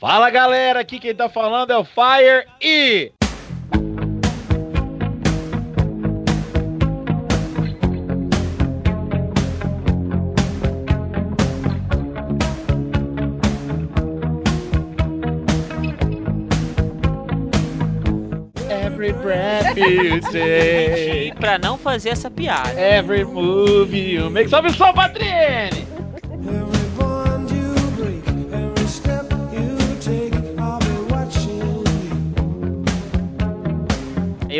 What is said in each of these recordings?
Fala galera, aqui quem tá falando é o Fire e. Every breath you take, Pra não fazer essa piada. every move you make. Salve o som, Patrine!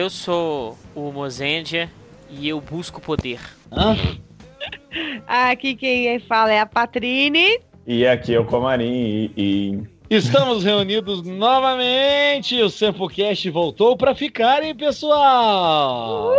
Eu sou o Mozendia e eu busco poder. Hã? Aqui quem fala é a Patrine. E aqui é o Comarim e, e Estamos reunidos novamente. O Sempocast voltou pra ficar, hein, pessoal?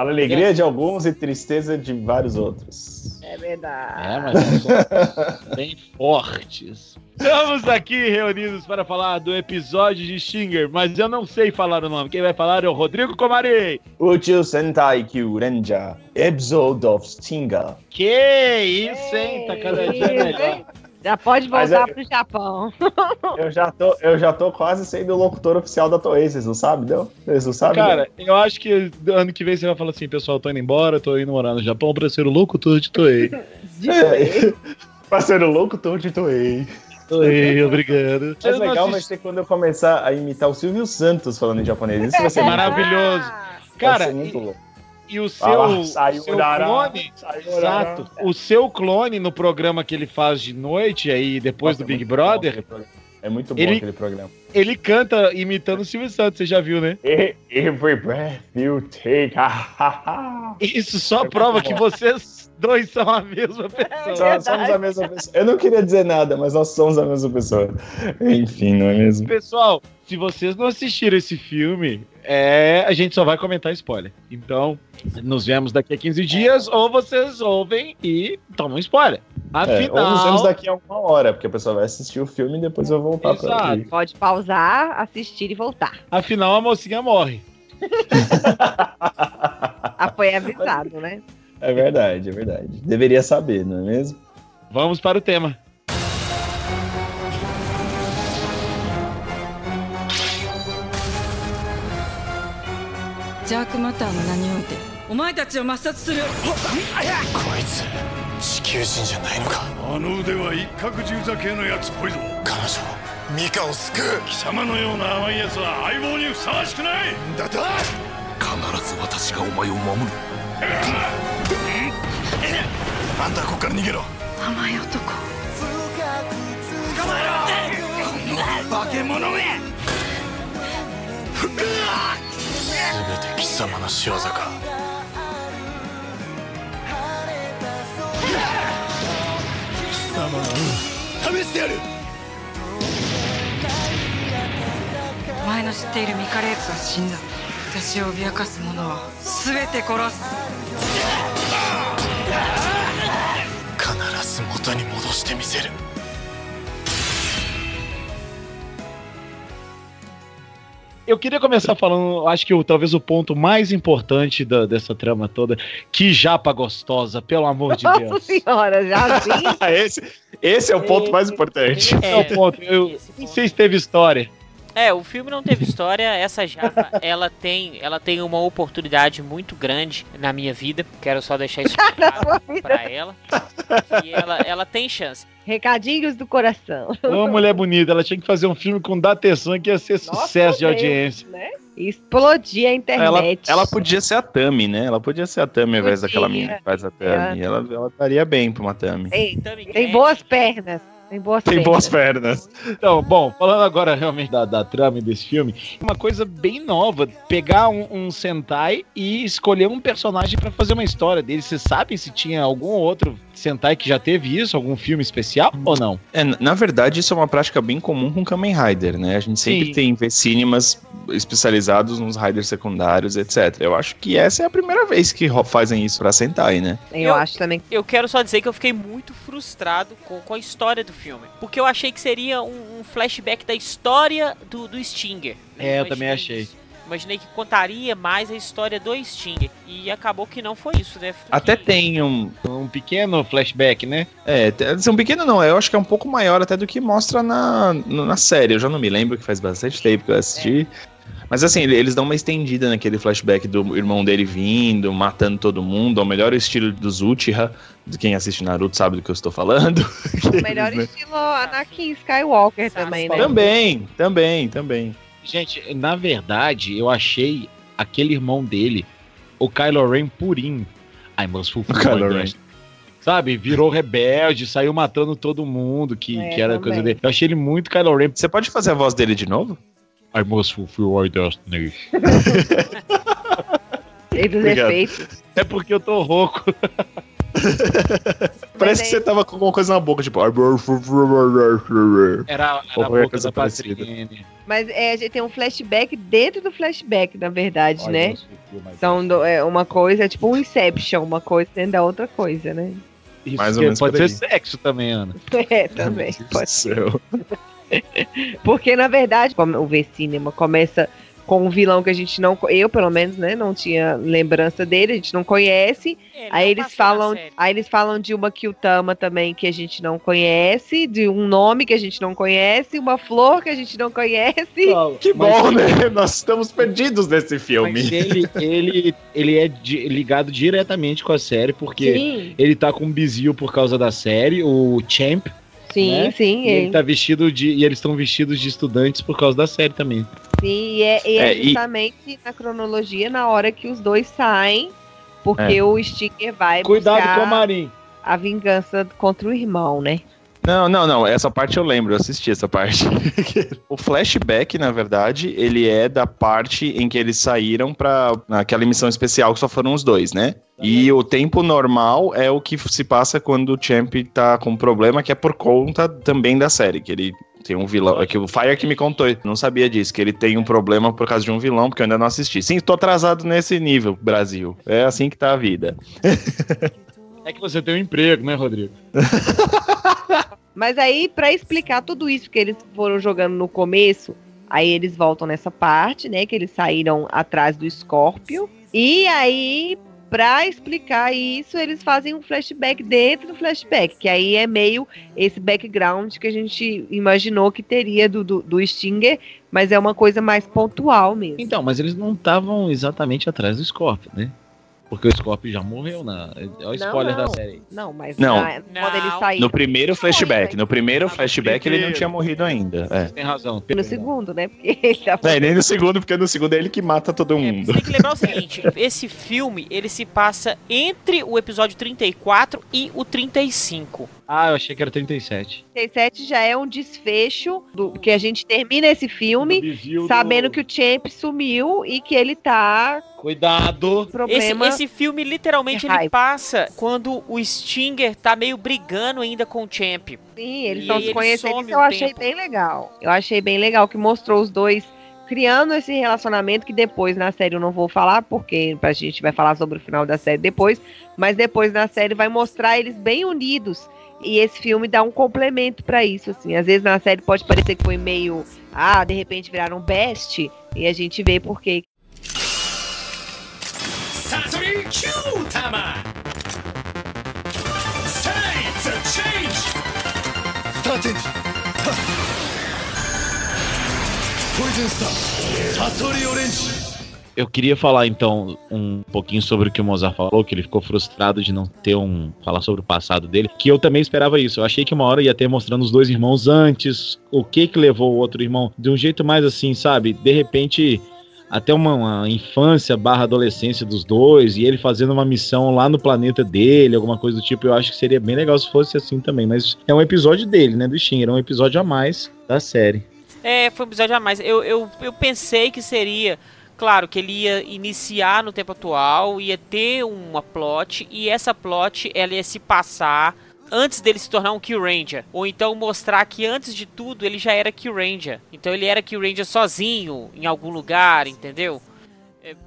Fala alegria de alguns e tristeza de vários outros. É verdade. É, mas bem fortes. Estamos aqui reunidos para falar do episódio de Stinger, mas eu não sei falar o nome. Quem vai falar é o Rodrigo Comarei. Uchiu Sentai Kyurenja, Episode of Stinger. Que isso, hein? Tá cada dia melhor. Já pode voltar é- pro Japão. Eu já, tô, eu já tô quase sendo o locutor oficial da Toei, vocês não sabem, não? Vocês não sabem? Cara, eu acho que ano que vem você vai falar assim, pessoal, tô indo embora, tô indo morar no Japão pra ser o locutor de Toei. não? É, pra ser o locutor de Toei. Toei, obrigado. Eu não legal vai ser quando eu começar a imitar o Silvio Santos falando em japonês. Isso vai ser Maravilhoso. vai Cara, ser muito louco. E o seu, saiu seu clone saiu. Exato. O seu clone no programa que ele faz de noite aí depois Nossa, do é Big Brother. É muito bom Ele- aquele programa. ele canta imitando o Silvio Santos, você já viu, né? Every breath you take. Isso só É prova que vocês dois são a mesma pessoa. Nós somos a mesma pessoa. Eu não queria dizer nada, mas nós somos a mesma pessoa. Enfim, não é mesmo? Pessoal, se vocês não assistiram esse filme, é, a gente só vai comentar spoiler. Então, nos vemos daqui a 15 dias, ou vocês ouvem e tomam spoiler. É, Afinal, ou nos vemos daqui a uma hora, porque a pessoa vai assistir o filme e depois vai voltar pra Exato. aqui. Pode pausar, assistir e voltar. afinal a mocinha morre. Ah, foi avisado, né? É verdade, é verdade. Deveria saber, não é mesmo? Vamos para o tema. ジャークマターの何をてお前たちを抹殺する。こいつ地球人じゃないのか？あの腕は一角十座系のやつっぽいぞ。彼女ミカを救う。貴様のような甘い奴は相棒にふさわしくない。だと必ず私がお前を守る。あんたはここから逃げろ。甘い男。捕まえろ。この化け物め全て貴様の仕業か。貴様の運試してやる。お前の知っているミカレーツは死んだ。私を脅かす者は全て殺す。必ず元に戻してみせる Eu queria começar falando, acho que o, talvez o ponto mais importante da- dessa trama toda. Que japa gostosa, pelo amor de Nossa Deus. senhora, já assim. esse, esse é o ponto mais importante. Esse é o ponto. Eu esse não ponto. sei se teve história. É, o filme não teve história. Essa japa, ela tem, ela tem uma oportunidade muito grande na minha vida. Quero só deixar isso claro pra ela. E ela, ela tem chance. Recadinhos do coração. Uma mulher bonita, ela tinha que fazer um filme com Datesan que ia ser Nossa, sucesso de Deus, audiência. Né? Explodir a Ela, internet. ela podia ser a Tami, né? Ela podia ser a Tami ao invés daquela menina que faz a Tami. Ela, ela estaria bem pra uma Tami. Tem, boas pernas. Tem boas Tem pernas. boas pernas. Então, bom, falando agora realmente da, da trama desse filme, uma coisa bem nova, pegar um, um Sentai e escolher um personagem pra fazer uma história dele. Vocês sabem se tinha algum outro Sentai que já teve isso, algum filme especial ou não? É, na- verdade, isso é uma prática bem comum com Kamen Rider, né? A gente sempre Sim. tem V-Cinemas especializados nos Riders secundários, etc. Eu acho que essa é a primeira vez que fazem isso pra Sentai, né? Eu, Eu- acho também. Eu quero só dizer que eu fiquei muito frustrado com, com a história do filme. Porque eu achei que seria um, um flashback da história do, do Stinger. É, eu Mas- também achei. Imaginei que contaria mais a história do Stinger. E acabou que não foi isso, né? Até tem um. Um pequeno flashback, né? É, te- um pequeno não, eu acho que é um pouco maior até do que mostra na, na série. Eu já não me lembro, que faz bastante tempo que eu assisti. Mas assim, ele- eles dão uma estendida naquele flashback do irmão dele vindo, matando todo mundo, ao melhor estilo dos Uchiha. De quem assiste Naruto sabe do que eu estou falando. O melhor estilo Anakin Skywalker também, né? Também, também, também. Gente, na verdade, eu achei aquele irmão dele, o Kylo Ren purinho. I must fulfill O Kylo Ren. Sabe, virou rebelde, saiu matando todo mundo que, É, que era também. coisa dele. Eu achei ele muito Kylo Ren. Você pode fazer a voz dele de novo? I must fulfill my destiny. Cheio dos Obrigado. efeitos. É porque eu tô rouco. Parece que você tava com alguma coisa na boca, tipo. Era, era a boca coisa da. Patrine. Mas é, a gente tem um flashback dentro do flashback, na verdade, né? São do- é, uma coisa, é tipo um Inception, uma coisa dentro da outra coisa, né? Isso Mais ou menos pode ser sexo também, Ana. É, também. Meu Deus Pode céu. Porque, na verdade, como o V-Cinema começa com um vilão que a gente não. Eu, pelo menos, né? Não tinha lembrança dele, a gente não conhece. É, ele Aí não eles falam. Aí eles falam de uma Kyutama também que a gente não conhece, de um nome que a gente não conhece, uma flor que a gente não conhece. Que Mas- bom, né? Nós estamos perdidos nesse filme. Mas ele, ele, ele é di- ligado diretamente com a série, porque Sim, ele tá com um bizil por causa da série, o Champ. Sim, né? sim. E ele ele- tá vestido de. E eles estão vestidos de estudantes por causa da série também. Sim, e é, e é É, e- justamente na cronologia na hora que os dois saem, porque É. o Stinger vai Cuidado com o Marim. a vingança contra o irmão, né? Não, não, não. Essa parte eu lembro, eu assisti essa parte. o flashback, na verdade, ele é da parte em que eles saíram pra aquela missão especial que só foram os dois, né? E o tempo normal é o que se passa quando o Champ tá com problema, que é por conta também da série, que ele tem um vilão. É que o Fire que me contou, não sabia disso, que ele tem um problema por causa de um vilão, porque eu ainda não assisti. Sim, tô atrasado nesse nível, Brasil. É assim que tá a vida. É que você tem um emprego, né, Rodrigo? Mas aí, pra explicar tudo isso que eles foram jogando no começo, aí eles voltam nessa parte, né? Que eles saíram atrás do Scorpio. E aí, pra explicar isso, eles fazem um flashback dentro do flashback, que aí é meio esse background que a gente imaginou que teria do, do, do Stinger, mas é uma coisa mais pontual mesmo. Então, mas eles não estavam exatamente atrás do Scorpio, né? Porque o Scorpio já morreu na. É o spoiler não. da série. Não, mas Não. na- quando ele Não. sair No primeiro flashback, no primeiro no flashback ele não tinha morrido ainda. É. Tem razão. no segundo, né? Porque ele tá É, nem no segundo, porque no segundo é ele que mata todo É, mundo. você tem que lembrar o seguinte, esse filme, ele se passa entre o episódio 34 e o 35. Ah, eu achei que era 37. 37 já é um desfecho do que a gente termina esse filme sabendo que o Champ sumiu e que ele tá Cuidado! Esse, problema. esse filme, literalmente, ele passa quando o Stinger tá meio brigando ainda com o Champ. Sim, eles estão se conhecendo. Isso eu achei tempo. bem legal. Eu achei bem legal que mostrou os dois criando esse relacionamento que depois na série eu não vou falar porque a gente vai falar sobre o final da série depois, mas depois na série vai mostrar eles bem unidos. E esse filme dá um complemento para isso, assim. Às vezes na série pode parecer que foi meio, ah, de repente viraram best, e a gente vê por quê. Poison Star サソリオレンジ eu queria falar então um pouquinho sobre o que o Mozart falou, que ele ficou frustrado de não ter um. falar sobre o passado dele. Que eu também esperava isso. Eu achei que uma hora ia ter mostrando os dois irmãos antes, o que que levou o outro irmão, de um jeito mais assim, sabe? De repente. Até uma, uma infância barra adolescência dos dois, e ele fazendo uma missão lá no planeta dele, alguma coisa do tipo, eu acho que seria bem legal se fosse assim também. Mas é um episódio dele, né, do Shin, era um episódio a mais da série. É, foi um episódio a mais. Eu, eu, eu pensei que seria. Claro, que ele ia iniciar no tempo atual, ia ter uma plot, e essa plot ela ia se passar antes dele se tornar um Kill Ranger. Ou então mostrar que antes de tudo ele já era Kill Ranger. Então ele era Kill Ranger sozinho, em algum lugar, entendeu?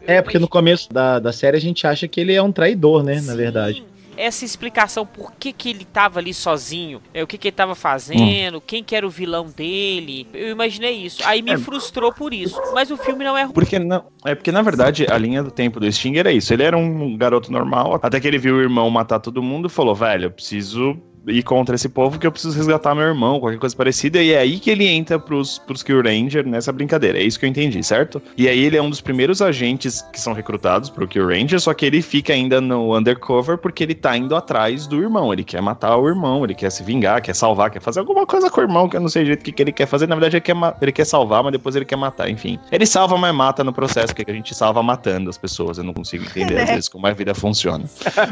É, porque no começo da, da série a gente acha que ele é um traidor, né, na Sim, verdade. Essa explicação por que, que ele tava ali sozinho, é, o que, que ele tava fazendo, quem que era o vilão dele. Eu imaginei isso. Aí me É. frustrou por isso. Mas o filme não é ruim. Porque não, é porque na verdade a linha do tempo do Stinger é isso. Ele era um garoto normal, até que ele viu o irmão matar todo mundo e falou: "Velho, eu preciso ir contra esse povo que eu preciso resgatar meu irmão, qualquer coisa parecida". E é aí que ele entra pros pros Kill Ranger nessa brincadeira. É isso que eu entendi, certo? E aí ele é um dos primeiros agentes que são recrutados pro Kill Ranger, só que ele fica ainda no undercover porque ele tá indo atrás do irmão. Ele quer matar o irmão, ele quer se vingar, quer salvar, quer fazer alguma coisa com o irmão que eu não sei o que, que ele quer fazer. Na verdade, ele quer, ele quer salvar, mas depois ele quer matar, enfim. Ele salva, mas mata no processo, porque a gente salva matando as pessoas. Eu não consigo entender, às vezes, como a vida funciona.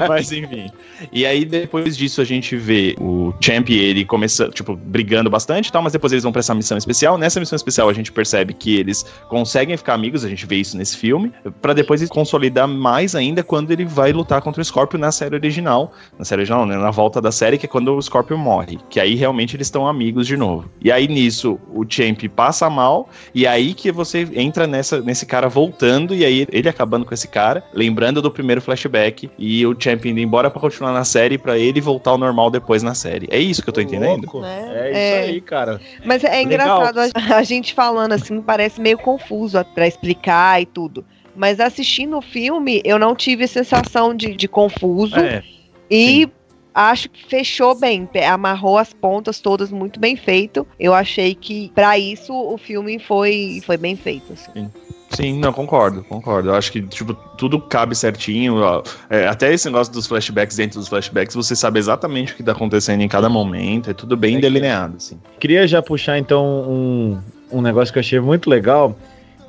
mas, enfim. E aí, depois disso, a gente vê o Champ e ele começa, tipo, brigando bastante e tal, mas depois eles vão pra essa missão especial. Nessa missão especial, a gente percebe que eles conseguem ficar amigos, a gente vê isso nesse filme, pra depois consolidar mais ainda quando ele vai lutar contra o Scorpio na série original. Na série original, né? Na volta da série, que é quando o Scorpio morre. Que aí realmente eles estão amigos de novo. E aí nisso, o Champ passa mal, e aí que você entra nessa, nesse cara voltando, e aí ele acabando com esse cara, lembrando do primeiro flashback, e o Champ indo embora pra continuar na série, pra ele voltar ao normal depois na série. É isso que eu tô entendendo? Louco. Né? É isso É. aí, cara. Mas é Legal. engraçado a, a gente falando assim, parece meio confuso a- pra explicar e tudo. Mas assistindo o filme, eu não tive a sensação de, de confuso. É, E acho que fechou bem, amarrou as pontas todas muito bem feito. Eu achei que pra isso o filme foi, foi bem feito. assim. Sim, não, concordo, concordo. Eu acho que, tipo, tudo cabe certinho. ó. É, até esse negócio dos flashbacks dentro dos flashbacks, você sabe exatamente o que tá acontecendo em cada momento. É tudo bem É que- delineado, assim. Queria já puxar então um, um negócio que eu achei muito legal,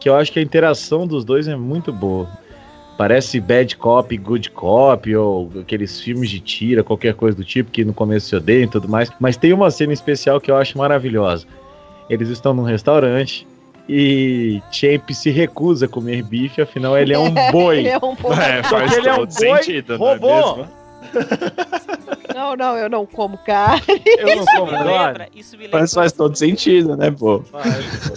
que eu acho que a interação dos dois é muito boa. Parece bad cop, good cop, ou aqueles filmes de tira, qualquer coisa do tipo, que no começo se odeiam e tudo mais. Mas tem uma cena especial que eu acho maravilhosa. Eles estão num restaurante e Champ se recusa a comer bife, afinal ele é um boi. Ele é um pouco- É, Só faz que ele é um todo boi sentido, não é robô. mesmo? Não, não, eu não como carne. Eu não como Me carne. lembra, isso me lembra. Mas faz todo sentido, né, pô? Faz,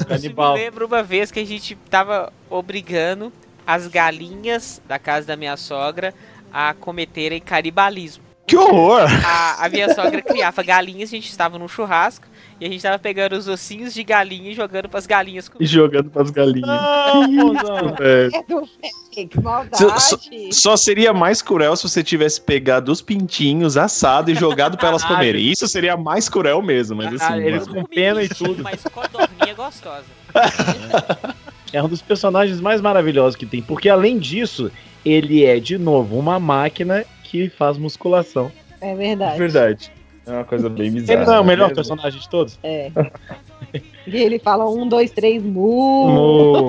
pô, Isso me lembra uma vez que a gente tava obrigando as galinhas da casa da minha sogra a cometerem canibalismo. Que horror! A, a minha sogra criava galinhas, a gente estava num churrasco e a gente tava pegando os ossinhos de galinha e jogando pras galinhas E jogando pras galinhas. Não, mozão. É. É do que maldade. Só- só- seria mais cruel se você tivesse pegado os pintinhos, assado e jogado pra elas comerem. Isso seria mais cruel mesmo, mas assim. Caralho, eles mano. com pena e tudo. Mas codorninha gostosa. É um dos personagens mais maravilhosos que tem, porque além disso, ele é de novo uma máquina que faz musculação. É É verdade. verdade. É uma coisa bem bizarra. Ele não é o melhor mesmo. personagem de todos? É. E ele fala um, dois, três, mu.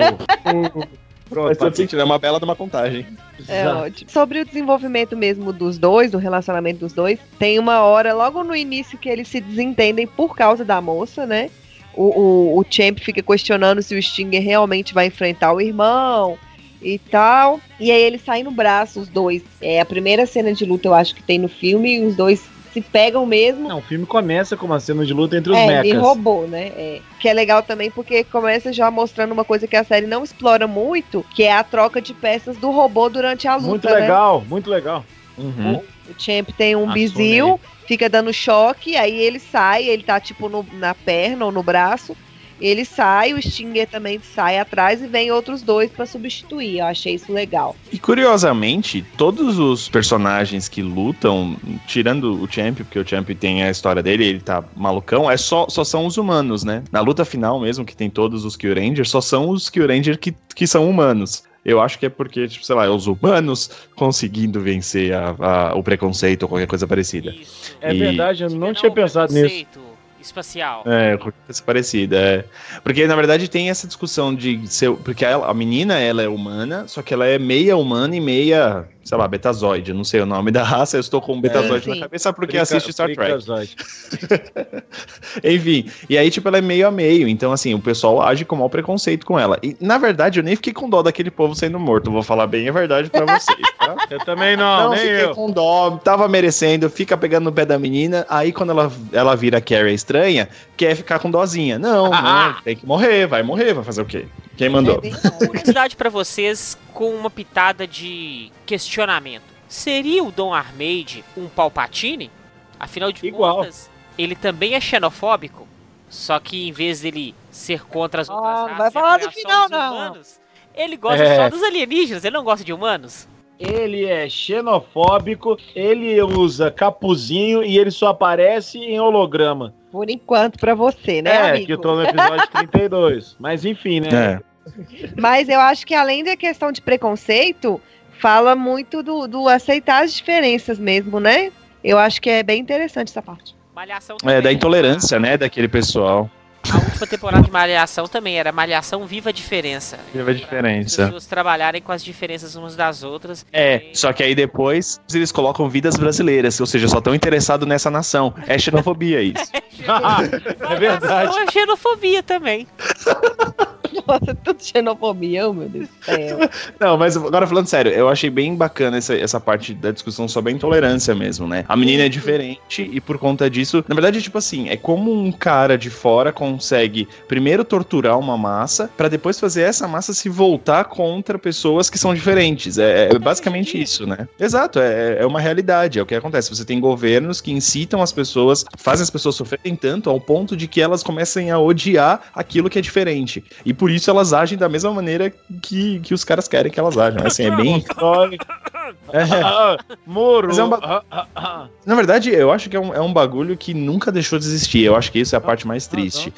Pronto, Faz sentido, é uma bela de uma contagem. É Exato. ótimo. Sobre o desenvolvimento mesmo dos dois, do relacionamento dos dois, tem uma hora logo no início que eles se desentendem por causa da moça, né? O, o, o Champ fica questionando se o Stinger realmente vai enfrentar o irmão e tal. E aí eles saem no braço, os dois. É a primeira cena de luta, eu acho que tem no filme, e os dois se pegam mesmo. Não, o filme começa com uma cena de luta entre os É, mechas. robô, né? É. Que é legal também porque começa já mostrando uma coisa que a série não explora muito, que é a troca de peças do robô durante a luta. Muito né? legal, muito legal. Uhum. O Champ tem um bizil, fica dando choque, aí ele sai, ele tá tipo no- na perna ou no braço. Ele sai, o Stinger também sai atrás e vem outros dois pra substituir. Eu achei isso legal. E curiosamente, todos os personagens que lutam, tirando o Champ, porque o Champ tem a história dele, ele tá malucão, é só, só são os humanos, né? Na luta final mesmo, que tem todos os Kill só são os Kill que, que são humanos. Eu acho que é porque, tipo, sei lá, é os humanos conseguindo vencer a- a- o preconceito ou qualquer coisa parecida. Isso. É E- verdade, eu não Tiveram tinha pensado nisso. preconceito Espacial. É, qualquer coisa parecida, é. Porque, na verdade, tem essa discussão de ser. Porque ela- a menina, ela é humana, só que ela é meia humana e meia, sei lá, betazoide. Não sei o nome da raça, eu estou com um betazoide sim. na cabeça porque Frica- assiste Star Trek. Enfim, e aí, tipo, ela é meio a meio. Então, assim, o pessoal age com mau preconceito com ela. E, na verdade, eu nem fiquei com dó daquele povo sendo morto. Vou falar bem a verdade pra vocês, tá? Eu também não, Não, nem fiquei eu. com dó, tava merecendo, fica pegando no pé da menina, aí quando ela, ela vira Carrie estranha, quer ficar com dózinha. Não, não, tem que morrer, vai morrer, vai fazer o quê? Quem mandou? É verdade. Curiosidade pra vocês com uma pitada de questionamento. Seria o Dom Armade um Palpatine? Afinal de Igual. contas, ele também é xenofóbico. Só que em vez dele ser contra as outras Ah, raças vai falar do final, os não. humanos, ele gosta É. só dos alienígenas, ele não gosta de humanos. Ele é xenofóbico, ele usa capuzinho e ele só aparece em holograma. Por enquanto, pra você, né, é, amigo? que eu tô no episódio 32. Mas enfim, né? É. Mas eu acho que além da questão de preconceito, fala muito do, do aceitar as diferenças mesmo, né? Eu acho que é bem interessante essa parte. Malhação É, da intolerância, né, daquele pessoal. A última temporada de Malhação também era Malhação Viva a Diferença. Viva a As diferença. pessoas trabalharem com as diferenças umas das outras. É, só que aí depois eles colocam vidas brasileiras, ou seja, só estão interessados nessa nação. É xenofobia isso. é verdade. Malhação é xenofobia também. Nossa, tudo xenofobia, oh, meu Deus do céu. Não, mas agora falando sério, eu achei bem bacana essa, essa parte da discussão sobre a intolerância mesmo, né? A menina é diferente e por conta disso, na verdade, tipo assim, é como um cara de fora consegue primeiro torturar uma massa pra depois fazer essa massa se voltar contra pessoas que são diferentes. É, é basicamente isso, né? Exato, é, é uma realidade, é o que acontece. Você tem governos que incitam as pessoas, fazem as pessoas sofrerem tanto ao ponto de que elas comecem a odiar aquilo que é diferente. E por isso elas agem da mesma maneira que, que os caras querem que elas ajam. Assim, é bem. É. Ah, Moro. Mas é um ba- Ah, ah, ah. Na verdade, eu acho que é um, é um bagulho que nunca deixou de existir. Eu acho que isso é a parte mais triste.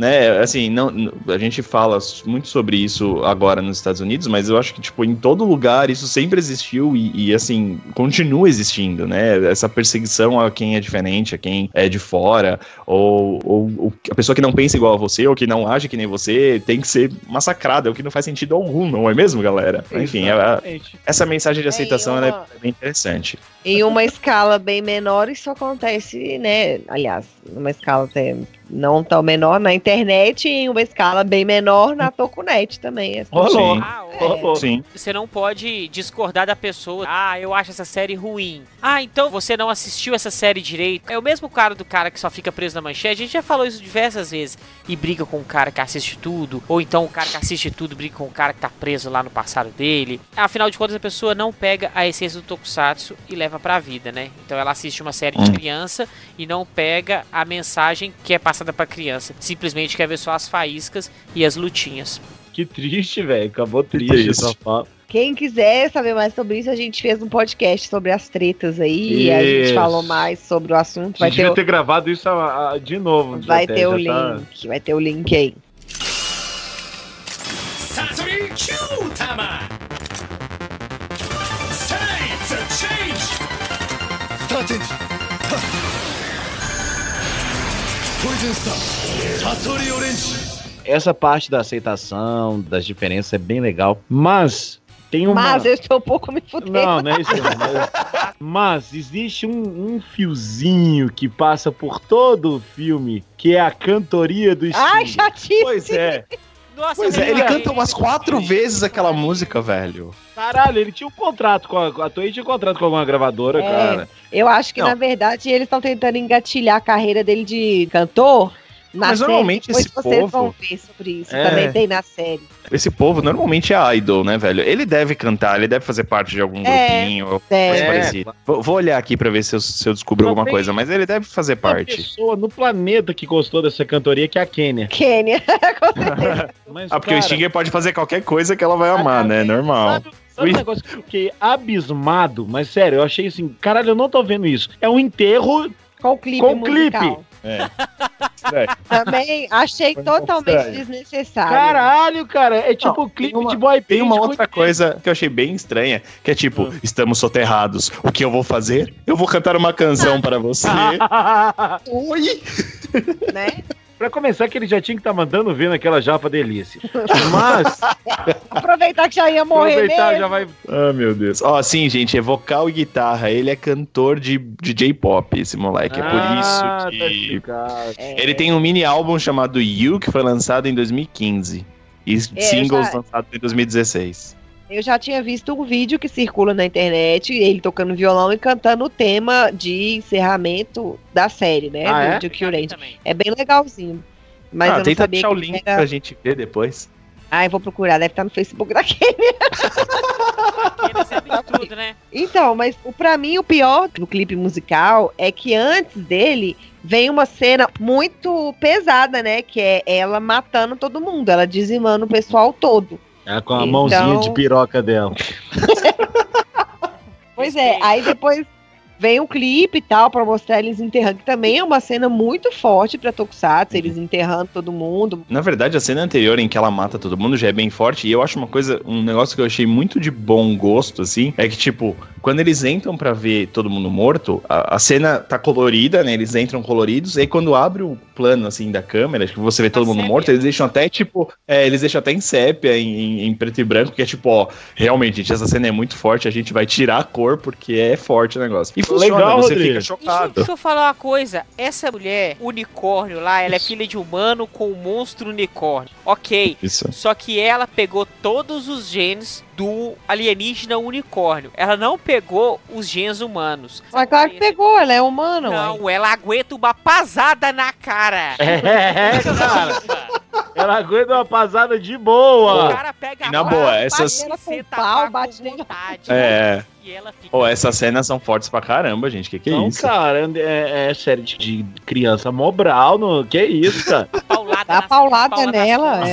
Né, assim, não, a gente fala muito sobre isso agora nos Estados Unidos, mas eu acho que, tipo, em todo lugar isso sempre existiu e, e, assim, continua existindo, né? Essa perseguição a quem é diferente, a quem é de fora, ou, ou, ou a pessoa que não pensa igual a você, ou que não age que nem você, tem que ser massacrada, o que não faz sentido algum, não é mesmo, galera? Enfim, a- Exatamente. essa mensagem de aceitação ela uma- é bem interessante. Em uma escala bem menor, isso acontece, né? Aliás, numa escala até não tão menor na internet e em uma escala bem menor na Tokunet também. Essa- Rolou. Sim. Ah, É. Rolou. Sim. Você não pode discordar da pessoa. Ah, eu acho essa série ruim. Ah, então você não assistiu essa série direito. É o mesmo cara do cara que só fica preso na manchete. A gente já falou isso diversas vezes. E briga com o cara que assiste tudo. Ou então o cara que assiste tudo briga com o cara que tá preso lá no passado dele. Afinal de contas, a pessoa não pega a essência do Tokusatsu e leva pra vida, né? Então ela assiste uma série de Hum. criança e não pega a mensagem que é passada pra criança. Simplesmente quer ver só as faíscas e as lutinhas. Que triste, velho. Acabou triste, triste. essa fala. Quem quiser saber mais sobre isso, a gente fez um podcast sobre as tretas aí. E a gente Isso. falou mais sobre o assunto. A Vai gente ter, devia o, ter gravado isso a- a- de novo. vai até, ter o tá- link. Vai ter o link aí. Essa parte da aceitação, das diferenças é bem legal. Mas tem uma. Mas eu estou um pouco me fudendo. Não, não é isso. mas... mas existe um, um fiozinho que passa por todo o filme, que é a cantoria do Ai, chatice! Pois é. Nossa, Pois é, eu ele canta umas quatro vezes aquela música, velho. Caralho, ele tinha um contrato com a, a Toei tinha um contrato com alguma gravadora, É. cara. Eu acho que, Não. na verdade, eles estão tentando engatilhar a carreira dele de cantor. Na Mas série, normalmente depois esse vocês povo- vão ver sobre isso. É. Também tem na série. Esse povo normalmente é idol, né, velho? Ele deve cantar, ele deve fazer parte de algum É, grupinho É. coisa É. parecida. Vou, vou olhar aqui pra ver se eu, se eu descubro Não alguma coisa, mas ele deve fazer Uma parte. pessoa no planeta que gostou dessa cantoria que é a Kênia. Kênia. Com certeza. Mas, Ah, porque o cara, Stinger pode fazer qualquer coisa que ela vai amar, né? Normal. Sabe, sabe um negócio que eu fiquei abismado? Mas sério, eu achei assim, caralho, eu não tô vendo isso. É um enterro Com o clipe Com musical. É. Também achei Foi totalmente estranho. desnecessário. Caralho, cara, é tipo Não, clipe uma- de boy Tem uma outra coisa que eu achei bem estranha, que é tipo, Ah. estamos soterrados. O que eu vou fazer? Eu vou cantar uma canção para você. Oi! né? Pra começar, que ele já tinha que estar mandando ver naquela japa delícia. Mas, Aproveitar que já ia morrer aproveitar, mesmo. já vai. Ah, meu Deus. Ó, sim, gente, é vocal e guitarra. Ele é cantor de, de J-pop, esse moleque. É por Ah, isso tá que. explicado. É. Ele tem um mini álbum chamado You, que foi lançado em 2015. E É, singles já- lançados em 2016. Eu já tinha visto um vídeo que circula na internet, ele tocando violão e cantando o tema de encerramento da série, né? Ah, é? do Duke Eu Range. também. É bem legalzinho. Mas eu ah, não tenta sabia deixar o link era... pra gente ver depois. Ah, eu vou procurar, deve estar no Facebook da. Eles sabem tudo, né? Então, mas o- pra mim o pior do clipe musical é que antes dele vem uma cena muito pesada, né? Que é ela matando todo mundo, ela dizimando o pessoal todo. É com a Então- mãozinha de piroca dela. Pois é, aí depois vem o clipe e tal pra mostrar eles enterrando, que também é uma cena muito forte pra Tokusatsu, eles enterrando todo mundo. Na verdade, a cena anterior em que ela mata todo mundo já é bem forte. E eu acho uma coisa, um negócio que eu achei muito de bom gosto, assim, é que, tipo, quando eles entram pra ver todo mundo morto, a, a cena tá colorida, né? Eles entram coloridos, e aí quando abre o plano, assim, da câmera, que você vê todo mundo sépia. morto, eles deixam até, tipo, é, eles deixam até em sépia, em, em- em preto e branco, que é tipo, ó, realmente, gente, essa cena é muito forte, a gente vai tirar a cor, porque é forte o negócio. E funciona, Legal, você Rodrigo. fica Deixa, chocado. deixa eu falar uma coisa. Essa mulher, unicórnio lá, ela é filha de humano com um monstro unicórnio. Ok. Isso. Só que ela pegou todos os genes do alienígena unicórnio. Ela não pegou os genes humanos. Mas claro que pegou, ela é humana, ué. Não, ela aguenta uma pasada na cara. É, cara. Ela aguenta uma pasada de O boa. cara pega E na a boa, essas- Ela com pau, bate com vontade. É. E ela fica... Pô, essas cenas são fortes pra caramba, gente. Que que é Não, isso? cara, é, é série de, de criança mobral, no, que isso, cara? paulada Dá paulada nela, é.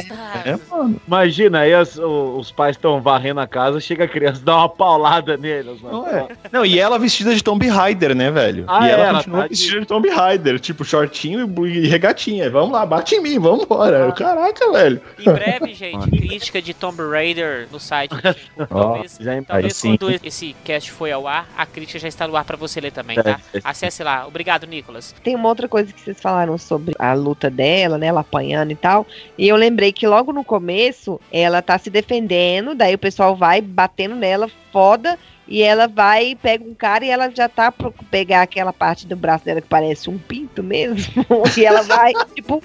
É, mano. Imagina, aí as- o- os pais estão varrendo a casa, chega a criança, dá uma paulada neles. mano. Não, é. Não, e ela vestida de Tomb Raider, né, velho? Ah, e ela é, ela continua tá de- vestida de Tomb Raider, tipo, shortinho e e regatinha. Vamos lá, bate em mim, vambora. Caraca, velho. Em breve, gente, crítica de Tomb Raider no site. Talvez, Já talvez quando esse cast foi ao ar, a crítica já está no ar pra você ler também, tá? É, é. Acesse lá. Obrigado, Nicolas. Tem uma outra coisa que vocês falaram sobre a luta dela, né? Ela apanhando e tal. E eu lembrei que logo no começo ela tá se defendendo, daí o pessoal vai batendo nela, foda. E ela vai, pega um cara e ela já tá pra pegar aquela parte do braço dela que parece um pinto mesmo. e ela vai, tipo,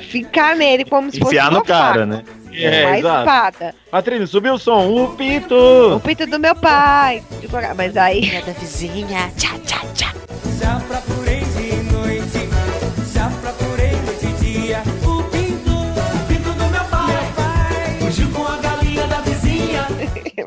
ficar nele como se fosse Enfiar uma no cara, faca, né? É, uma exato. espada. Patrícia, subiu o som, o pito! O pinto do meu pai. Mas aí. É da vizinha. Tchá, tchá, tchá. Já procurei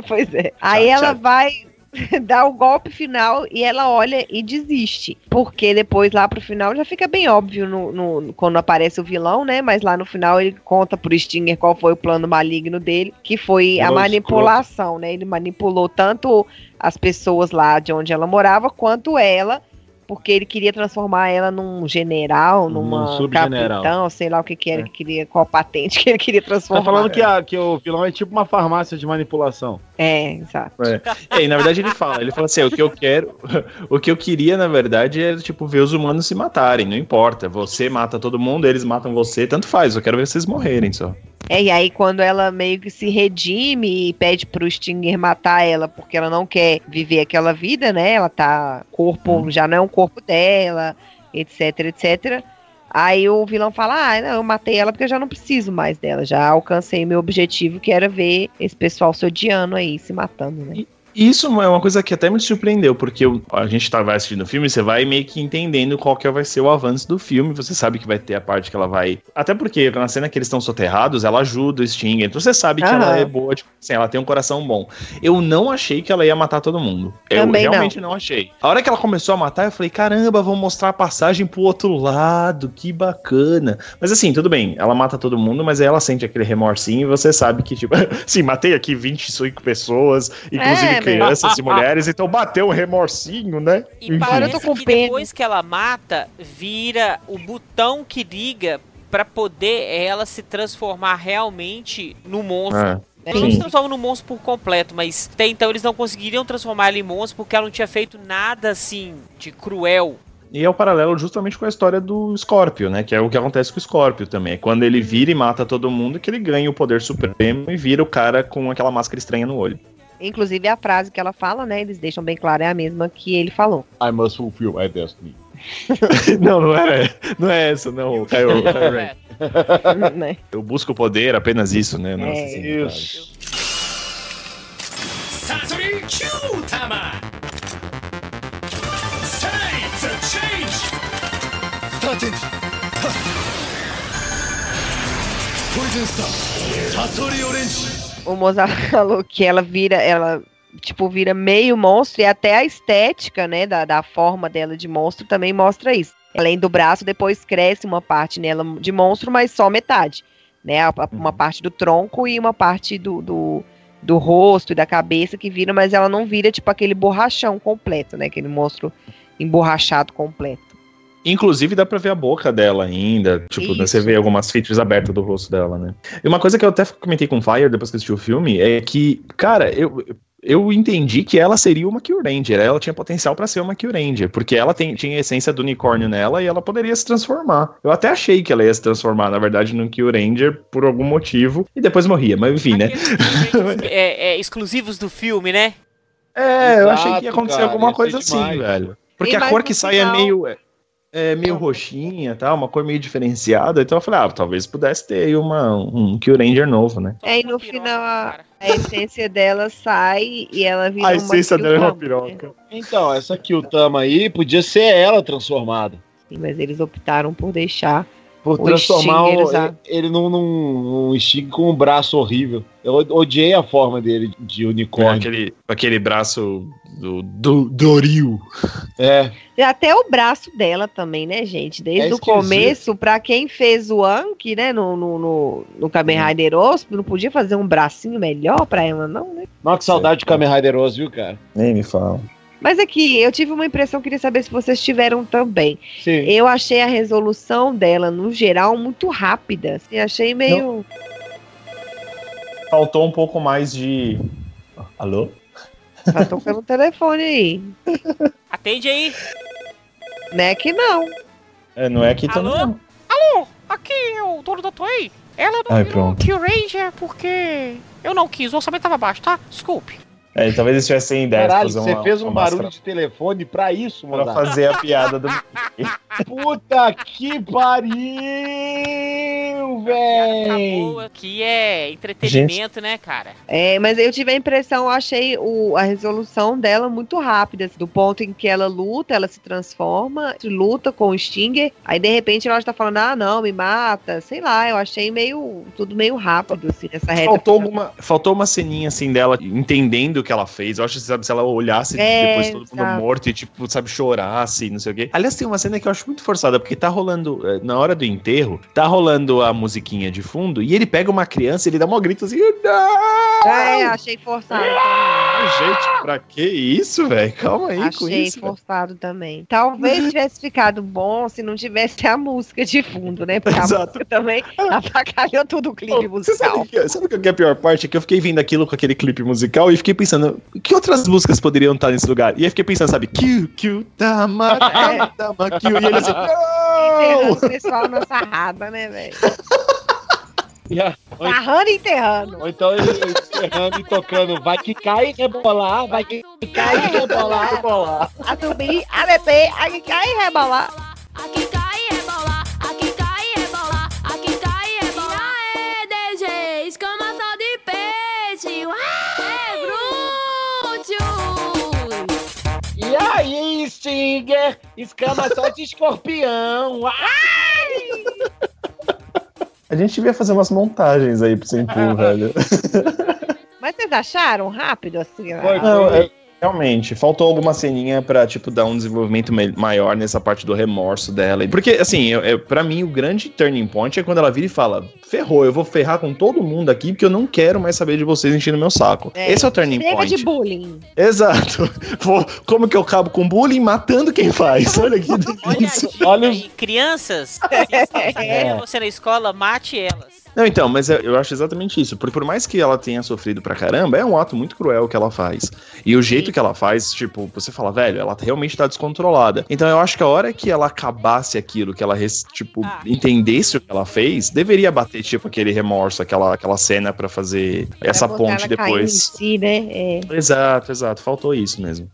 Pois é. Aí ela tchau. vai dar o golpe final e ela olha e desiste. Porque depois, lá pro final, já fica bem óbvio no, no- quando aparece o vilão, né? Mas lá no final ele conta pro Stinger qual foi o plano maligno dele, que foi a Vilão manipulação, né? Ele manipulou tanto as pessoas lá de onde ela morava, quanto ela. Porque ele queria transformar ela num general, Num numa capitão, sei lá o que que era, que queria, qual patente que ele queria transformar. Tá falando que, a, que o vilão é tipo uma farmácia de manipulação. É, exato. É, e na verdade ele fala, ele fala assim, o que eu quero, o que eu queria, na verdade, é, tipo, ver os humanos se matarem, não importa. Você mata todo mundo, eles matam você, tanto faz, eu quero ver vocês morrerem só. É, e aí quando ela meio que se redime e pede pro Stinger matar ela porque ela não quer viver aquela vida, né? Ela tá. Corpo já não é um corpo dela, etc, etc. Aí o vilão fala: Ah, não, eu matei ela porque eu já não preciso mais dela. Já alcancei meu objetivo, que era ver esse pessoal se odiando aí, se matando, né? E isso é uma coisa que até me surpreendeu, porque a gente tá, vai assistindo o filme, você vai meio que entendendo qual que vai ser o avanço do filme, você sabe que vai ter a parte que ela vai... Até porque na cena que eles estão soterrados, ela ajuda o Stinger, então você sabe que Aham. ela é boa, tipo assim, ela tem um coração bom. Eu não achei que ela ia matar todo mundo. Eu Também não. realmente não. achei. A hora que ela começou a matar, eu falei, caramba, vão mostrar a passagem pro outro lado, que bacana. Mas assim, tudo bem, ela mata todo mundo, mas aí ela sente aquele remorsinho e você sabe que, tipo, sim, matei aqui 25 pessoas, inclusive É, crianças e mulheres, então bateu um remorsinho, né? E Enfim. Parece que pena. depois que ela mata, vira o botão que liga pra poder ela se transformar realmente no monstro. Ah, Ela não Sim. se transforma no monstro por completo, mas até então eles não conseguiriam transformar ela em monstro porque ela não tinha feito nada assim de cruel. E é o paralelo justamente com a história do Scorpio, né? Que é o que acontece com o Scorpio também. É quando ele vira e mata todo mundo que ele ganha o poder supremo e vira o cara com aquela máscara estranha no olho. Inclusive a frase que ela fala, né? Eles deixam bem claro, é a mesma que ele falou. I must fulfill my destiny. não, não era. Não é essa, não, Caio. É né? Eu busco o poder, apenas isso, né? É Nossa, é, assim, isso. Poison Star, Sasori Orange o Mozart falou que ela vira, ela tipo vira meio monstro e até a estética, né, da, da forma dela de monstro também mostra isso. Além do braço, depois cresce uma parte nela de monstro, mas só metade, né, uma uhum. parte do tronco e uma parte do, do, do rosto e da cabeça que vira, mas ela não vira tipo aquele borrachão completo, né, aquele monstro emborrachado completo. Inclusive dá pra ver a boca dela ainda. Tipo, né, você vê algumas features abertas do rosto dela, né? E uma coisa que eu até comentei com o Fire depois que assisti o filme é que, cara, eu. Eu entendi que ela seria uma Kill Ranger, ela tinha potencial pra ser uma Kill Ranger, porque ela tem- tinha a essência do unicórnio nela e ela poderia se transformar. Eu até achei que ela ia se transformar, na verdade, num Kill Ranger por algum motivo, e depois morria, mas enfim, né? É, é, exclusivos do filme, né? É, eu Exato, achei que ia acontecer cara, alguma coisa assim, demais. velho. Porque E a cor que sai é final- meio. É, é meio roxinha, tá? Uma cor meio diferenciada. Então eu falei, ah, talvez pudesse ter aí uma, um Kill Ranger novo, né? É, e no final a, a essência dela sai e ela vira A uma essência dela é uma né? piroca. Então, essa Kyutama aí podia ser ela transformada. Sim, Mas eles optaram por deixar. Por O transformar Stinger, o- exato. ele num, num, num Sting com um braço horrível. Eu odiei a forma dele de Com unicórnio. aquele, aquele braço do, do Doril. É, E até o braço dela também, né, gente? Desde É o começo, pra quem fez o Anki, né, no, no, no, no Kamen Rider Osp, não podia fazer um bracinho melhor pra ela, não, né? nossa, que saudade de Kamen Rider Oz, viu, cara? Nem me fala. Mas aqui, eu tive uma impressão, queria saber se vocês tiveram também. Sim. Eu achei a resolução dela, no geral, muito rápida. Assim, achei meio. Faltou um pouco mais de. Alô? Tá tocando o telefone aí. Atende aí. Né que não. É, não é Alô? também. não. Alô, aqui é o dono da Toei. Ela não Ai, virou pronto. Kill Ranger porque eu não quis, o orçamento tava baixo, tá? Desculpe. É, talvez eles tivessem ideia de Caralho, fazer você uma, fez um barulho máscara de telefone pra isso, pra mano. fazer a piada do. Puta que pariu, tá véi! boa, que é entretenimento, né, cara? É, mas eu tive a impressão, eu achei o, a resolução dela muito rápida. assim, do ponto em que ela luta, ela se transforma, luta com o Stinger, aí de repente ela já tá falando, ah, não, me mata. Sei lá, eu achei meio. tudo meio rápido, assim, nessa reta. Faltou alguma, faltou uma ceninha assim dela entendendo o que ela fez. Eu acho que sabe, se ela olhasse É, depois todo mundo exato. morto e, tipo, sabe, chorasse, não sei o quê. Aliás, tem uma cena que eu acho muito forçada, porque tá rolando, eh, na hora do enterro, tá rolando a musiquinha de fundo e ele pega uma criança e ele dá um grito assim, não! É, achei forçado. Ai, Gente, pra que isso, velho? Calma aí com Achei isso. velho. forçado também. Talvez tivesse ficado bom se não tivesse a música de fundo, né? Porque a Exato. música também avacalhou todo o clipe Você musical. sabe, que, sabe o que é a pior parte? É que eu fiquei vendo aquilo com aquele clipe musical e fiquei pensando, que outras músicas poderiam estar nesse lugar? E aí fiquei pensando, sabe, Kill, Kill, Tama. Tama, Kill, e ele assim, Enterrando não! o pessoal na sarrada, né, velho? E a- Ou, Sarrando e enterrando. ou então encerrando e tocando, vai que cai e rebolar, vai que cai e rebolar, rebolar. A subir, a beber, a quicar e rebolar. Aqui cai Stinger, escama só de escorpião. A gente devia fazer umas montagens aí pro Senpu, velho. Mas vocês acharam rápido assim? né? Foi, Não, foi. é- realmente, faltou alguma ceninha pra, tipo, dar um desenvolvimento me- maior nessa parte do remorso dela. Porque, assim, eu, eu, pra mim, o grande turning point é quando ela vira e fala: ferrou, eu vou ferrar com todo mundo aqui porque eu não quero mais saber de vocês enchendo meu saco. É, Esse é o turning Chega point. de bullying. Exato. Vou- como que eu acabo com bullying matando quem faz? Olha que Olha delícia. dica Olha aí, crianças, se você na escola, mate elas. Não, então, mas eu acho exatamente isso. Porque por mais que ela tenha sofrido pra caramba, é um ato muito cruel que ela faz. E o jeito que ela faz, tipo, você fala, velho, ela realmente tá descontrolada. Então eu acho que a hora que ela acabasse aquilo, que ela, tipo, Ah. entendesse o que ela fez, deveria bater, tipo, aquele remorso, aquela, aquela cena pra fazer essa Pra botar ponte depois. si, né? É. Exato, exato. Faltou isso mesmo.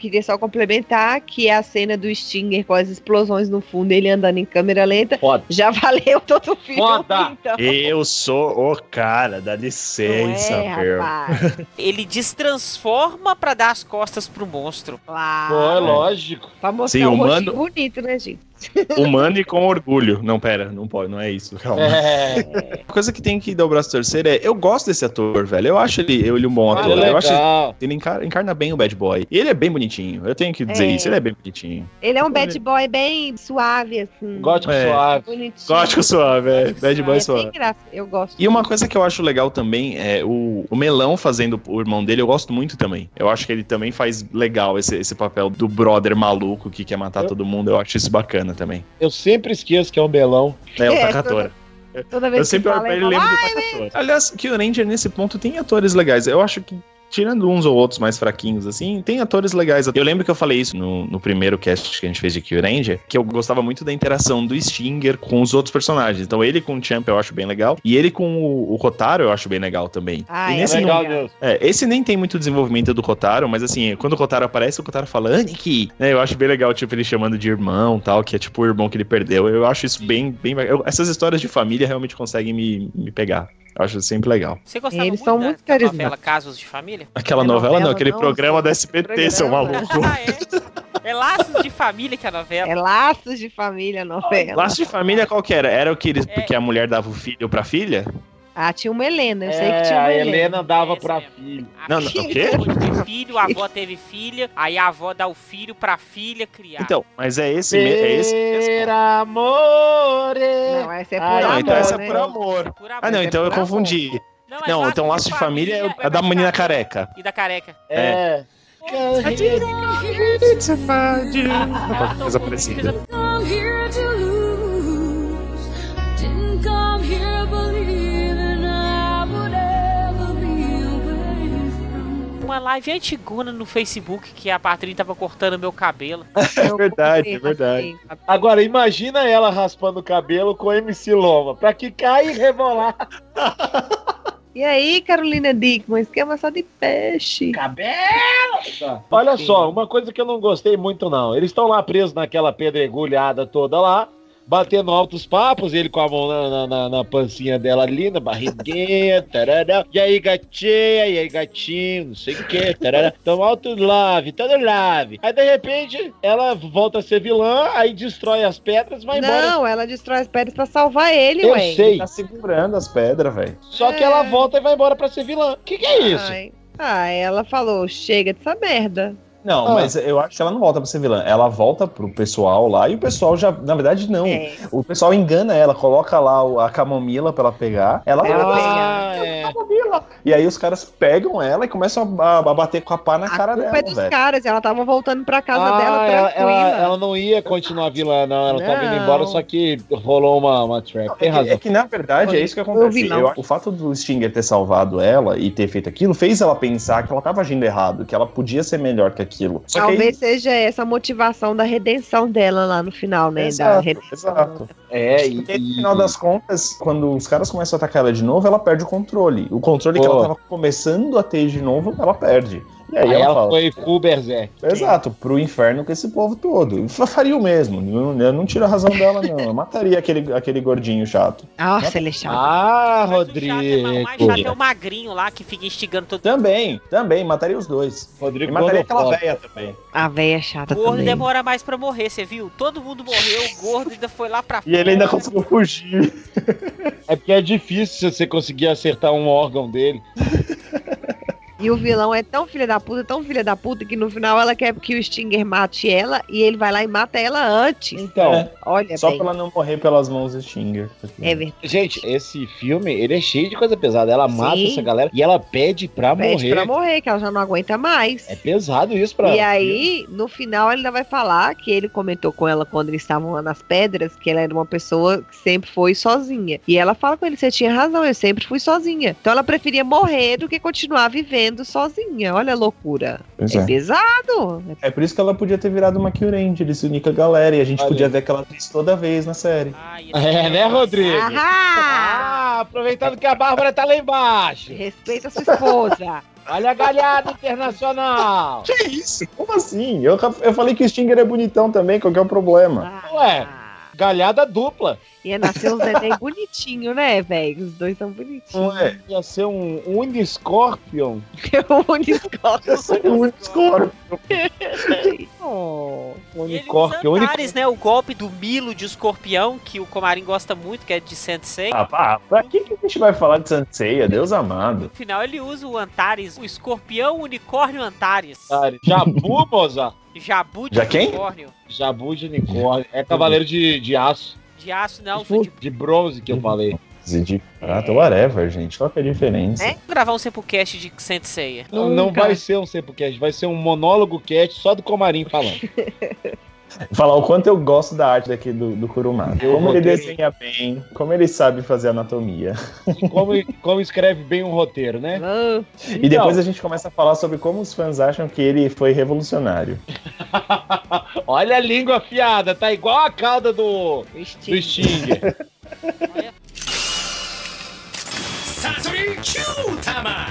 Queria só complementar que é a cena do Stinger com as explosões no fundo, ele andando em câmera lenta, Foda. já valeu todo o filme. Foda. Então. Eu sou o cara, dá licença, é, meu. rapaz. Ele destransforma pra dar as costas pro monstro. Claro. Pô, é lógico. Pra mostrar Sim, um humano- bonito, né, gente? Humano e com orgulho. Não, pera, não pode, não é isso, calma. É, A coisa que tem que dar o braço torcer é, eu gosto desse ator, velho. Eu acho ele, eu, ele um bom Ah, ator. Eu acho ele encarna, encarna bem o bad boy. E ele é bem bonitinho. Eu tenho que dizer É. isso, ele é bem bonitinho. Ele é um bad boy bem suave, assim. Gótico É. suave. Bonitinho. Gótico suave, é. Bad boy É, suave. tem graça. Eu gosto. E uma coisa que eu acho legal também é o, o Melão fazendo o irmão dele, eu gosto muito também. Eu acho que ele também faz legal esse, esse papel do brother maluco que quer matar Eu- todo mundo. Eu acho isso bacana também. Eu sempre esqueço que é um belão. É o É, Takatora. Toda vez Eu sempre que olho fala, pra ele e lembro do "Ai, Takatora. Aliás, que o Ranger nesse ponto tem atores legais. Eu acho que. Tirando uns ou outros mais fraquinhos, assim, tem atores legais. Eu lembro que eu falei isso no, no primeiro cast que a gente fez de Kyuranger, que eu gostava muito da interação do Stinger com os outros personagens. Então, ele com o Champ eu acho bem legal. E ele com o, o Kotaro eu acho bem legal também. Ah, é não- legal, legal. Deus. é, esse nem tem muito desenvolvimento do Kotaro, mas assim, quando o Kotaro aparece, o Kotaro fala, Aniki! Né, eu acho bem legal, tipo, ele chamando de irmão tal, que é tipo o irmão que ele perdeu. Eu acho isso bem, bem eu- essas histórias de família realmente conseguem me, me pegar. Eu acho sempre legal. Você gostava Eles muito são da, muito da carismáticos. novela Casos de Família? Aquela É novela, novela, não, aquele não, programa da SBT, seu programa. maluco. Ah, é? É Laços de Família que é a novela. É laços de família, novela. Laço de família qual que era? Era o que, eles, É. que a mulher dava o filho pra filha? Ah, tinha uma Helena, eu sei É, que tinha uma a Helena. Helena dava Essa pra mesmo. filho. A Não, não, filha o quê? teve filho, a avó teve filha, aí a avó dá o filho pra filha criar. Então, mas é esse, me- é esse mesmo. Per amore. Não, essa é por Ah, amor, Não, então essa é né? por amor. Por amor. Ah, não, é então eu por amor. confundi. mas Não, então Laço de Família é a da menina careca. E da careca. É. Coisa parecida. fez come here to lose. Didn't come here believing Uma live antigona no Facebook que a Patrícia tava cortando meu cabelo. Eu verdade, comprei, é verdade. Agora, imagina ela raspando o cabelo com MC Loma. Pra que cair e rebolar. E aí, Carolina Dickman, esquema só de peixe. Cabelo! Olha só, uma coisa que eu não gostei muito, não. Eles estão lá presos naquela pedregulhada toda lá, batendo altos papos, ele com a mão na, na- na- na pancinha dela ali, na barriguinha, tarará. E aí, gatinha, e aí, gatinho, não sei o que, tarará. Tão alto lave, todo lave. Aí, de repente, ela volta a ser vilã, aí destrói as pedras, vai embora. Não, ela destrói as pedras pra salvar ele, Eu ué. sei, Tá segurando as pedras, velho. só que É. ela volta e vai embora pra ser vilã. O que, que é isso? Ai. Ah, ela falou, chega dessa merda. Não, Ah. mas eu acho que ela não volta pra ser vilã. Ela volta pro pessoal lá e o pessoal já. Na verdade, não. É. O pessoal engana ela, coloca lá o- a camomila pra ela pegar. Ela Ela vai Ah, pegar é. camomila. E aí os caras pegam ela e começam a, a bater com a pá na A cara culpa dela, é dos velho. caras, ela tava voltando pra casa Ah, dela ela, ela, ela não ia continuar vilã, não. Ela tava indo Não. embora, só que rolou uma, uma trap. Tem É que, razão. é que, na verdade é isso que Foi o acontece. vilão. Eu acho- o fato do Stinger ter salvado ela e ter feito aquilo fez ela pensar que ela tava agindo errado, que ela podia ser melhor que aquilo. Só que aí- Talvez seja essa motivação da redenção dela lá no final, né? da Exato, exato. É, e, Porque no e- final das contas, quando os caras começam a atacar ela de novo, ela perde o controle. O controle que Pô. ela tava começando a ter de novo, ela perde. E aí, aí ela, ela fala, foi full berserk. exato, pro inferno com esse povo todo. Eu faria o mesmo. Eu, eu não tiro a razão dela, não. Eu mataria aquele, aquele gordinho chato. Nossa, ele é chato. Ah, Mas o chato é, Rodrigo. o mais chato é o magrinho lá que fica instigando todo Também, também, mataria os dois. E Rodrigo mataria aquela velha também. A véia é chata O gordo também. demora mais pra morrer, você viu? Todo mundo morreu, o gordo ainda foi lá pra E ele ainda conseguiu fugir. É porque é difícil você conseguir acertar um órgão dele. E o vilão é tão filha da puta, tão filha da puta, que no final ela quer que o Stinger mate ela e ele vai lá e mata ela antes. Então, É. Olha Só bem. pra ela não morrer pelas mãos do Stinger. É verdade. gente, esse filme, ele é cheio de coisa pesada. Ela mata Sim. essa galera e ela pede pra Pede morrer. pra morrer, que ela já não aguenta mais. É pesado isso pra E ela. aí, no final, ele ainda vai falar que ele comentou com ela quando eles estavam lá nas pedras, que ela era uma pessoa que sempre foi sozinha. E ela fala com ele: você tinha razão, eu sempre fui sozinha. Então ela preferia morrer do que continuar vivendo sozinha. Olha a loucura. Pois é, é. pesado. É por isso que ela podia ter virado uma Kyuranger e se unir com a galera. E a gente Olha. podia ver aquela atriz toda vez na série. Ai, É, né, Rodrigo? Ah, aproveitando que a Bárbara tá lá embaixo. Respeita a sua esposa. Olha a galhada internacional! Que isso? Como assim? Eu, eu falei que o Stinger é bonitão também, qual que é o problema? Ué. Galhada dupla. Ia nascer uns neném bonitinho, né, velho? Os dois são bonitinhos. Ué, Ia ser um Uniscorpion. o Uniscorpion. um Scorpion. oh. Um ele Uniscorpion. Antares, né? O golpe do Milo de escorpião, que o Comarim gosta muito, que é de Sensei. Ah, pá, pra que, que a gente vai falar de Sanseia? Deus amado. No final ele usa o Antares, o escorpião unicórnio Antares. Jabu, Mozart. Jabu de Já quem? unicórnio. Jabu de unicórnio. É cavaleiro de, de aço. De aço, não, sou de... De bronze que eu falei. De prata, whatever, gente. Qual que é a diferença? É? Gravar um Sempocast de Sensei. Não, não vai ser um Sempocast, vai ser um monólogo cast só do Comarim falando. falar o quanto eu gosto da arte daqui do, do como ele desenha bem, como ele sabe fazer anatomia. E como, como escreve bem um roteiro, né? Ah. E depois a gente começa a falar sobre como os fãs acham que ele foi revolucionário. Olha a língua afiada, tá igual a cauda do, do Stinger. Do Stinger. Satsuri Q-Tama!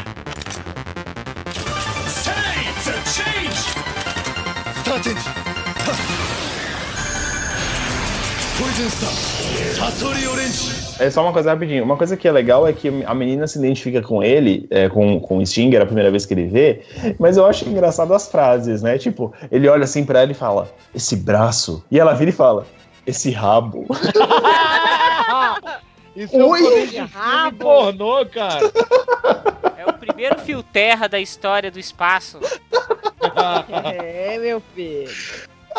Time to change! Starting! É só uma coisa rapidinho. Uma coisa que é legal é que a menina se identifica com ele, é, com, com o Stinger, a primeira vez que ele vê, mas eu acho engraçado as frases, né? Tipo, ele olha assim pra ela e fala, esse braço. E ela vira e fala, esse rabo. Isso é um Oi, de filme rabo. pornô, cara. É o primeiro fio terra da história do espaço. É, meu filho.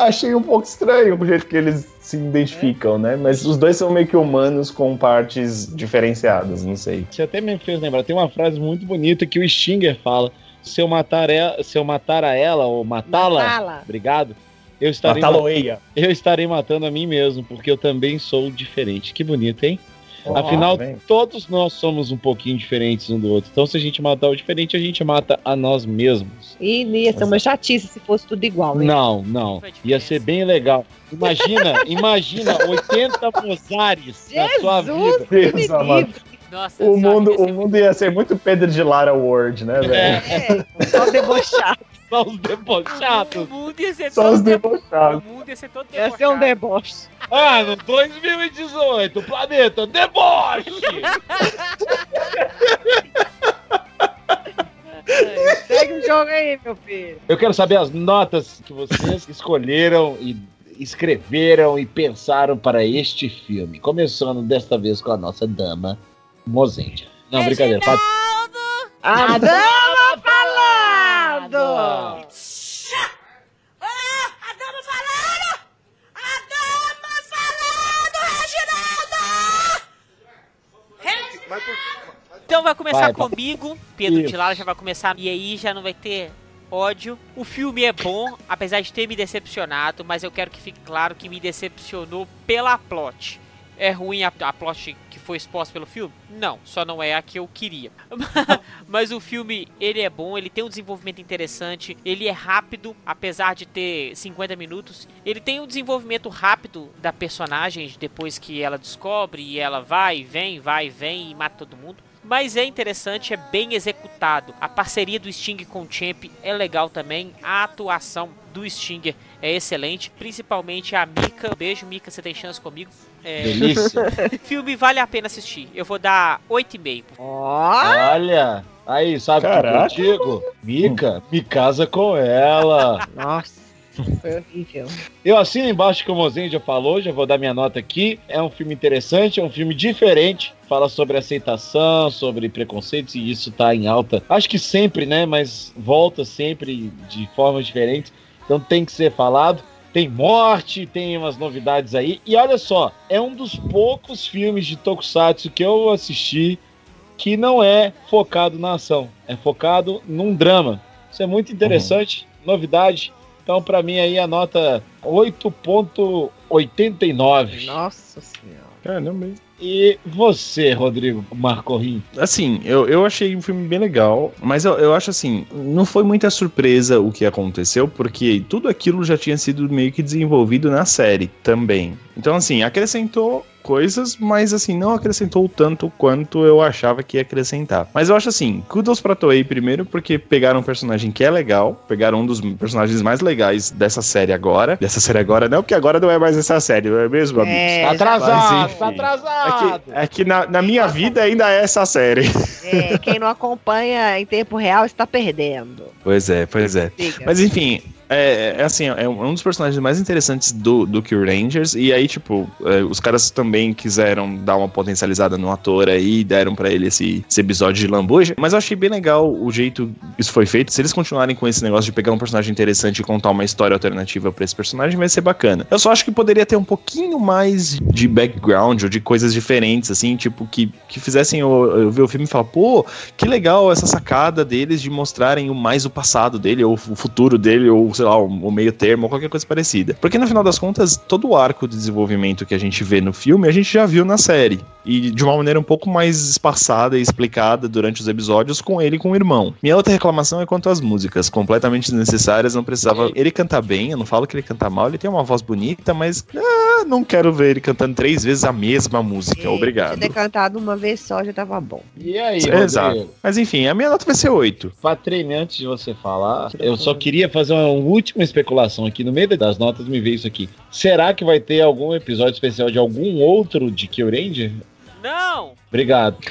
Achei um pouco estranho o jeito que eles se identificam, né? Mas os dois são meio que humanos com partes diferenciadas, não sei. Você até me fez lembrar, tem uma frase muito bonita que o Stinger fala. Se eu matar, ela, se eu matar a ela ou matá-la, Matá-la. obrigado, eu estarei, eu estarei matando a mim mesmo, porque eu também sou diferente. Que bonito, hein? Ó, Afinal, todos nós somos um pouquinho diferentes um do outro. Então, se a gente matar o diferente, a gente mata a nós mesmos. E não ia ser uma chatice se fosse tudo igual, né? Não, não. Ia ser bem legal. Imagina, imagina 80 Mozares na sua vida. Deus amado. Nossa, O mundo, o mundo ia ser muito Pedro de Lara World, né, velho? É, só debochado. Só os o debochados. mundo ia ser Só todo os debo- debochados. O mundo ia ser todo Ia ser um debochado. deboche. Ah, no 2018, planeta deboche! Segue o jogo aí, meu filho. Eu quero saber as notas que vocês escolheram e escreveram e pensaram para este filme. Começando desta vez com a nossa dama, Mozendia. Não, brincadeira. Fala- A dama falando! A dama falando! A dama falando, Reginaldo! Então vai começar Vai, vai. comigo, Pedro Isso. de Lara já vai começar, e aí já não vai ter ódio. O filme é bom, apesar de ter me decepcionado, mas eu quero que fique claro que me decepcionou pela plot. É ruim a, a plot que foi exposta pelo filme? Não, só não é a que eu queria. Mas o filme, ele é bom, ele tem um desenvolvimento interessante, ele é rápido, apesar de ter 50 minutos. Ele tem um desenvolvimento rápido da personagem depois que ela descobre e ela vai e vem, vai e vem e mata todo mundo. Mas é interessante, é bem executado. A parceria do Sting com o Champ é legal também. A atuação do Stinger é excelente, principalmente a Mika. Beijo, Mika, você tem chance comigo. É, Delícia. filme vale a pena assistir. Eu vou dar 8,5. Ó, Olha, aí, sabe o que eu digo? Mica, me casa com ela. nossa, foi horrível. Eu assino embaixo que o já falou, já vou dar minha nota aqui. É um filme interessante, é um filme diferente. Fala sobre aceitação, sobre preconceitos, e isso tá em alta. Acho que sempre, né? Mas volta sempre de formas diferentes. Então tem que ser falado. Tem morte, tem umas novidades aí. E olha só, é um dos poucos filmes de Tokusatsu que eu assisti que não é focado na ação. É focado num drama. Isso é muito interessante, novidade. Então, pra mim aí a nota 8.89. Nossa senhora. Caramba. E você, Rodrigo Marcorrim? Assim, eu, eu achei um filme bem legal, mas eu, eu acho assim, não foi muita surpresa o que aconteceu, porque tudo aquilo já tinha sido meio que desenvolvido na série também. Então, assim, acrescentou coisas, mas assim, não acrescentou tanto quanto eu achava que ia acrescentar. Mas eu acho assim, kudos pra Toei primeiro, porque pegaram um personagem que é legal, pegaram um dos personagens mais legais dessa série agora. Dessa série agora, não, porque agora não é mais essa série, não é mesmo, amigos? É, Tá atrasado, Mas, enfim. tá É atrasado. que, é que na, na minha vida ainda é essa série. É, quem não acompanha em tempo real está perdendo. Pois é, pois é. Diga. Mas enfim, é, é assim, é um dos personagens mais interessantes do, do Kill Rangers. E aí, tipo, é, os caras também quiseram dar uma potencializada no ator aí, deram pra ele esse, esse episódio de lambuja. Mas eu achei bem legal o jeito isso foi feito. Se eles continuarem com esse negócio de pegar um personagem interessante e contar uma história alternativa pra esse personagem, vai ser bacana. Eu só acho que poderia ter um pouquinho mais de background ou de coisas diferentes, assim, tipo, que, que fizessem eu, eu ver o filme e falar, pô, que legal essa sacada deles de mostrarem o mais o passado dele, ou o futuro dele, ou sei lá, o, meio termo, ou qualquer coisa parecida. Porque no final das contas, todo o arco de desenvolvimento que a gente vê no filme, a gente já viu na série. E de uma maneira um pouco mais espaçada e explicada durante os episódios com ele e com o irmão. Minha outra reclamação é quanto às músicas, completamente desnecessárias, não precisava. Ele canta bem, eu não falo que ele canta mal, ele tem uma voz bonita, mas ah, não quero ver ele cantando três vezes a mesma música. Se Obrigado. ter cantado uma vez só já tava bom. E aí, Exato. Mas enfim, a minha nota vai ser 8. Patrícia, antes de você falar, eu só queria fazer uma última especulação aqui. No meio das notas me veio isso aqui. Será que vai ter algum episódio especial de algum outro de Kill Ranger? Não! Obrigado.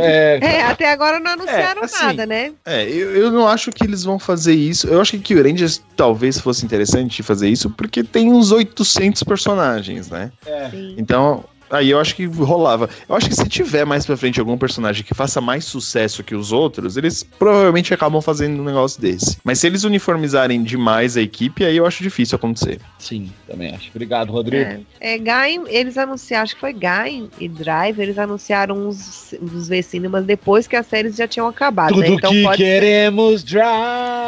É, É, até agora não anunciaram É, assim, nada, né? É, eu, eu não acho que eles vão fazer isso. Eu acho que Kill Rangers talvez fosse interessante fazer isso, porque tem uns 800 personagens, né? Sim. Então, aí eu acho que rolava. Eu acho que se tiver mais pra frente algum personagem que faça mais sucesso que os outros, eles provavelmente acabam fazendo um negócio desse. Mas se eles uniformizarem demais a equipe, aí eu acho difícil acontecer. sim, também acho. Obrigado, Rodrigo. É, é Gain, eles anunciaram, acho que foi Gain e Drive, eles anunciaram os, os V-Cinemas depois que as séries já tinham acabado. Tudo né? Então que pode queremos drive.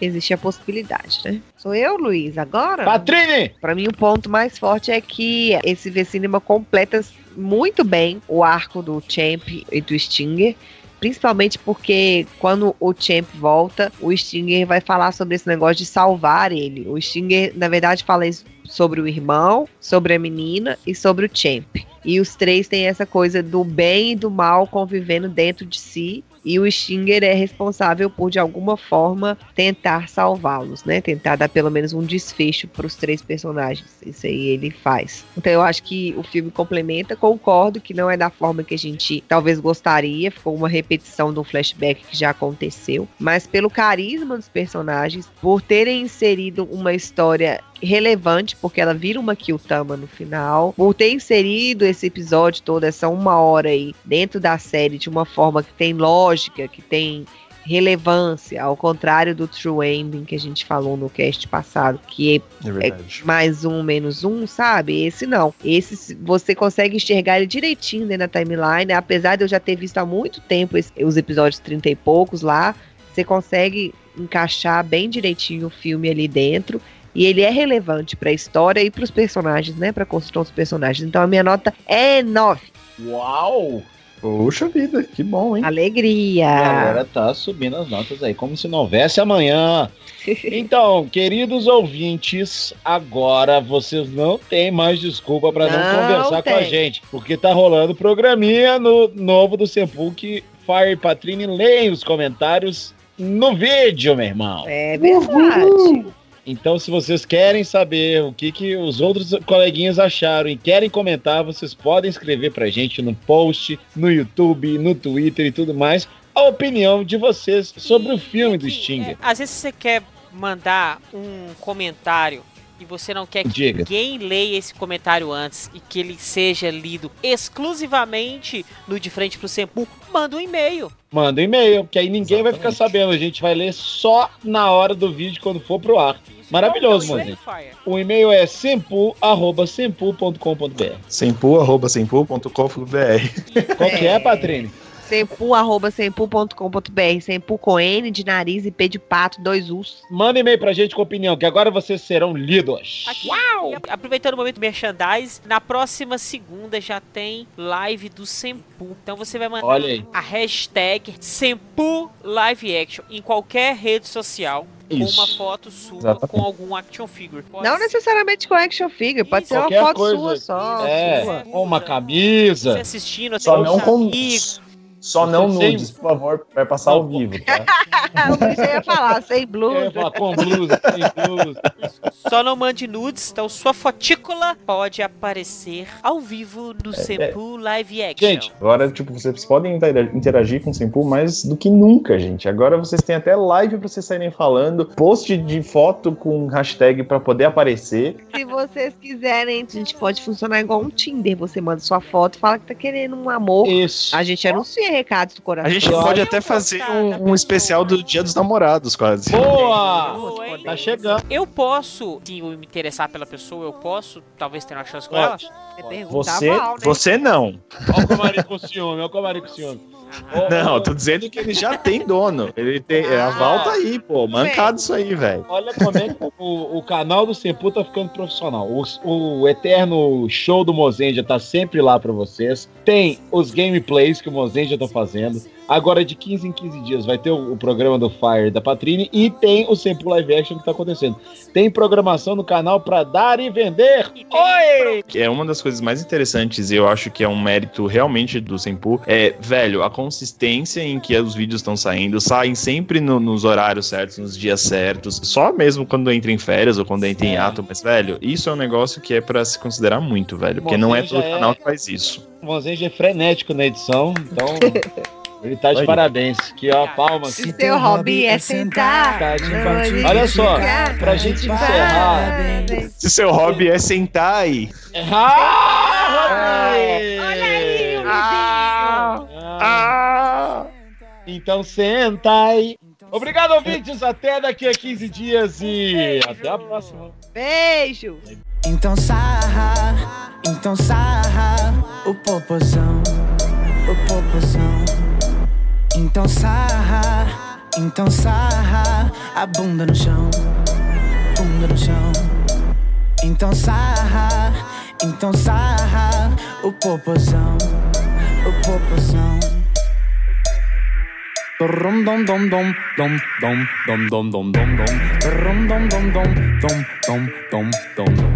Existir a possibilidade, né? Sou eu, Luiz, agora? Patrine! Pra mim, o ponto mais forte é que esse V-Cinema completa muito bem o arco do Champ e do Stinger. Principalmente porque quando o Champ volta, o Stinger vai falar sobre esse negócio de salvar ele. O Stinger, na verdade, fala isso sobre o irmão, sobre a menina e sobre o Champ. E os três têm essa coisa do bem e do mal convivendo dentro de si. E o Stinger é responsável por, de alguma forma, tentar salvá-los, né? Tentar dar pelo menos um desfecho para os três personagens. Isso aí ele faz. Então eu acho que o filme complementa. Concordo que não é da forma que a gente talvez gostaria. Ficou uma repetição de um flashback que já aconteceu. Mas pelo carisma dos personagens, por terem inserido uma história relevante, porque ela vira uma Kyutama no final, por ter inserido esse episódio todo, essa uma hora aí, dentro da série, de uma forma que tem lógica, que tem relevância, ao contrário do True Ending que a gente falou no cast passado, que É verdade. mais um, menos um, sabe? Esse não. Esse você consegue enxergar ele direitinho dentro da timeline, apesar de eu já ter visto há muito tempo esse- os episódios 30 e poucos lá, você consegue encaixar bem direitinho o filme ali dentro. E ele é relevante pra história e pros personagens, né? Pra construção dos personagens. Então a minha nota é 9. Uau! Poxa vida, que bom, hein? Alegria! E agora tá subindo as notas aí, como se não houvesse amanhã. Então, queridos ouvintes, agora vocês não têm mais desculpa para não, Não conversar com a tem. gente, porque tá rolando programinha no novo do Sempu que Fire e Patrine leem os comentários no vídeo, meu irmão. É verdade. Então, se vocês querem saber o que, que os outros coleguinhas acharam e querem comentar, vocês podem escrever pra gente no post, no YouTube, no Twitter e tudo mais, a opinião de vocês sobre o filme do Stinger. Às vezes você quer mandar um comentário e você não quer que Diga. ninguém leia esse comentário antes e que ele seja lido exclusivamente no De Frente pro Sempu, manda um e-mail. Manda um e-mail, que aí ninguém vai ficar sabendo. A gente vai ler só na hora do vídeo quando for pro ar. Maravilhoso, Qual que é o mano. O e-mail é sempu.sempu.com.br. Sempu, arroba sempu.com.br. Qual que é, Patrine? Sempu, arroba sempu.com.br. Sempu com N de nariz e P de pato, dois U's. Manda e-mail pra gente com opinião, que agora vocês serão lidos. Aqui. E a- aproveitando o momento merchandise, na próxima segunda já tem live do Sempu. Então você vai mandar a hashtag Sempu Live Action em qualquer rede social. Isso. Com uma foto sua Exatamente. com algum action figure. Pode Não ser- necessariamente com action figure, pode ser uma Qualquer foto coisa. sua só. É, sua. uma Você camisa. assistindo, Só não com. amigos. Só Você não sempre- nudes, por favor, vai passar ao vivo, tá? o Luiz ia falar, sem Eu ia blusa. falar com blusa, sem blusa. Só não mande nudes, então sua fotícula pode aparecer ao vivo no Sempu Live Action. Gente, Agora, tipo, vocês podem intera- interagir com o Sempu mais do que nunca, gente. Agora vocês têm até live pra vocês saírem falando, post de foto com hashtag pra poder aparecer. Se vocês quiserem, a gente pode funcionar igual um Tinder. Você manda sua foto e fala que tá querendo um amor. isso. A gente anuncia recados do coração. A gente Eu pode até fazer um, um especial do Dia dos Namorados, quase. Boa! Boa? Tá chegando. Eu posso, se eu me interessar pela pessoa, eu posso talvez ter uma chance com ela? Você Você- mal, né? Você não. Olha o camarim com ciúme, olha o camarim com ciúme. Ô, Não, tô dizendo que ele já tem dono. Ele tem. A Val tá aí, pô. Mancado isso aí, velho. Olha como é que o, o canal do Sempu tá ficando profissional. O, o eterno show do Mozenja tá sempre lá pra vocês. Tem os gameplays que o Mozenja tá fazendo. Agora, de 15 em 15 dias, vai ter o, o programa do Fire da Patrine e tem o Sempu Live Action que tá acontecendo. Tem programação no canal pra dar e vender. Oi! É uma das coisas mais interessantes e eu acho que é um mérito realmente do Senpu. É, velho, a consistência em que os vídeos estão saindo, saem sempre no- nos horários certos, nos dias certos, só mesmo quando entra em férias ou quando entra em É. ato, mas, velho, isso é um negócio que é pra se considerar muito, velho, porque não é todo é- canal que faz isso. O Mozenja é frenético na edição, então ele tá de parabéns. Aqui, ó, palmas. Se seu hobby é sentar, Tá é Olha só, pra gente encerrar. Se seu hobby é sentar aí. Ah, Olha aí, o Ah, Ah! Então senta aí. Obrigado, ouvintes. Até daqui a 15 dias e até a próxima. Beijo. Então sarra, então sarra o popozão, o popozão. Então sarra, então sarra a bunda no chão, bunda no chão. Então sarra, então sarra o popozão, o popozão. Dom dom dom dom dom dom dom dom dom dom dom dom dom dom dom dom dom dom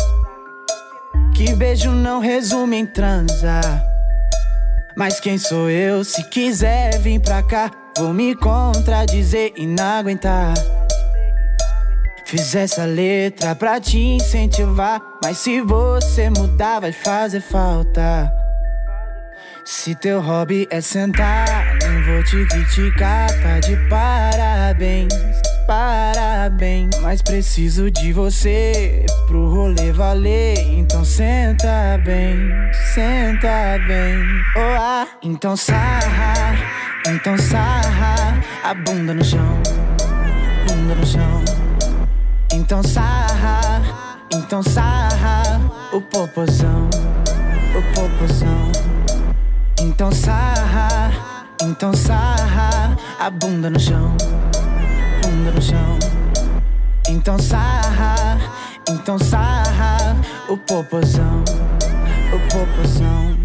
Que beijo não resume em transar. Mas quem sou eu? Se quiser vir pra cá, vou me contradizer e não aguentar. Fiz essa letra pra te incentivar. Mas se você mudar, vai fazer falta. Se teu hobby é sentar, não vou te criticar, tá de parabéns, parabéns. Mas preciso de você pro rolê valer, então senta bem, senta bem. Oh, ah, então sarra, então sarra a bunda no chão, bunda no chão. Então sarra, então sarra o popozão, o popozão. Então sarra, então sarra a bunda no chão, bunda no chão. Então sarra, então sarra o popozão, o popozão.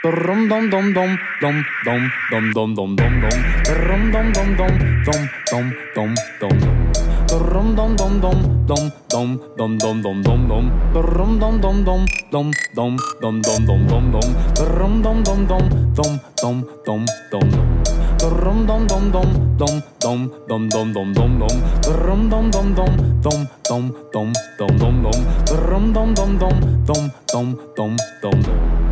Dom dom dom dom dom dom dom dom dom dom dom dom dom dom dom dom dom dom dom Dom dom dom dom dom dom dom dom dom dom dom Dom dom dom dom dom dom dom dom dom dom dom Dom dom dom dom dom dom dom dom dom Dom dom dom dom dom dom dom dom dom dom dom Dom dom dom dom dom dom dom dom dom dom Dom dom dom dom dom dom dom dom dom